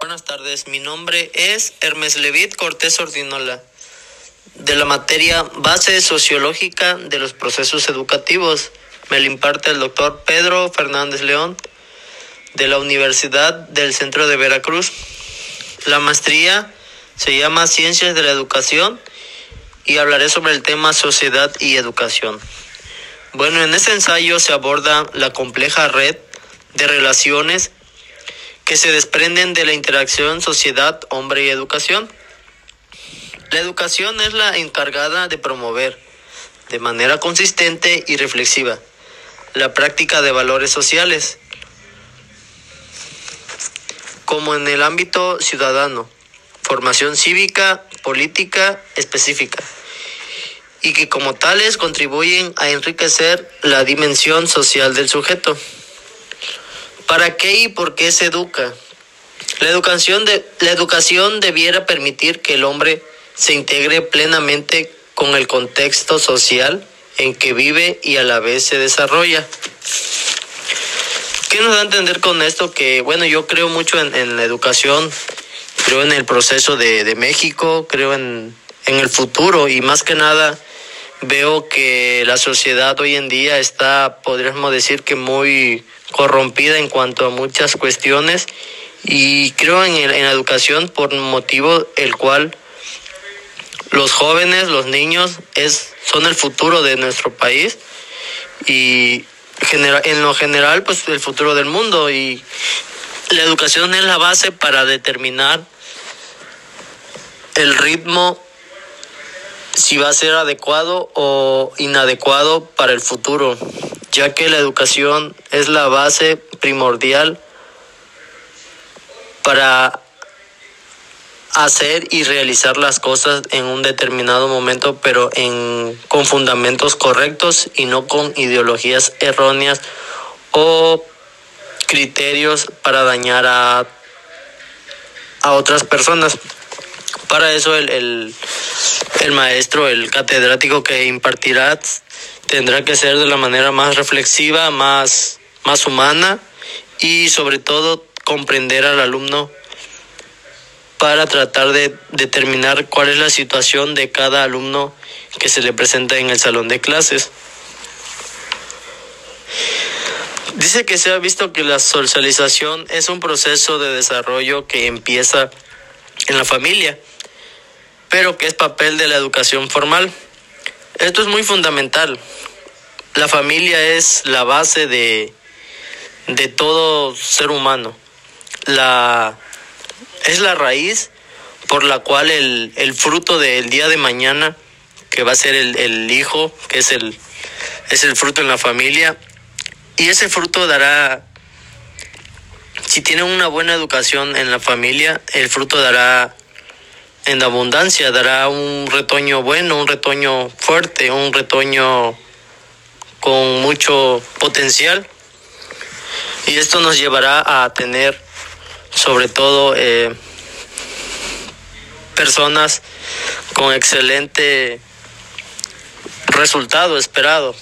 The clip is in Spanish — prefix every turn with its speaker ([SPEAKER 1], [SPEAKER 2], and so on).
[SPEAKER 1] Buenas tardes, mi nombre es Hermes Levit Cortés Ordinola, de la materia Base Sociológica de los Procesos Educativos. Me lo imparte el doctor Pedro Fernández León, de la Universidad del Centro de Veracruz. La maestría se llama Ciencias de la Educación y hablaré sobre el tema Sociedad y Educación. Bueno, en este ensayo se aborda la compleja red de relaciones que se desprenden de la interacción sociedad, hombre y educación. La educación es la encargada de promover de manera consistente y reflexiva la práctica de valores sociales, como en el ámbito ciudadano, formación cívica, política específica, y que como tales contribuyen a enriquecer la dimensión social del sujeto. ¿Para qué y por qué se educa? La educación, de, la educación debiera permitir que el hombre se integre plenamente con el contexto social en que vive y a la vez se desarrolla. ¿Qué nos da a entender con esto? Que, bueno, yo creo mucho en, la educación, creo en el proceso de, de México, creo en, en el futuro y más que nada veo que la sociedad hoy en día está, podríamos decir que muy corrompida en cuanto a muchas cuestiones. Y creo en, en la educación por motivo el cual los jóvenes, los niños es, son el futuro de nuestro país. Y en lo general pues el futuro del mundo. Y la educación es la base para determinar el ritmo si va a ser adecuado o inadecuado para el futuro, ya que la educación es la base primordial para hacer y realizar las cosas en un determinado momento, pero en, con fundamentos correctos y no con ideologías erróneas o criterios para dañar a, a otras personas. Para eso el, el, el maestro, el catedrático que impartirá tendrá que ser de la manera más reflexiva, más, más humana y sobre todo comprender al alumno para tratar de determinar cuál es la situación de cada alumno que se le presenta en el salón de clases. Dice que se ha visto que la socialización es un proceso de desarrollo que empieza en la familia pero que es papel de la educación formal. Esto es muy fundamental. La familia es la base de, de todo ser humano. La, es la raíz por la cual el, el fruto del día de mañana, que va a ser el, el hijo, que es el, es el fruto en la familia, y ese fruto dará, si tienen una buena educación en la familia, el fruto dará en abundancia, dará un retoño bueno, un retoño fuerte, un retoño con mucho potencial. Y esto nos llevará a tener sobre todo eh, personas con excelente resultado esperado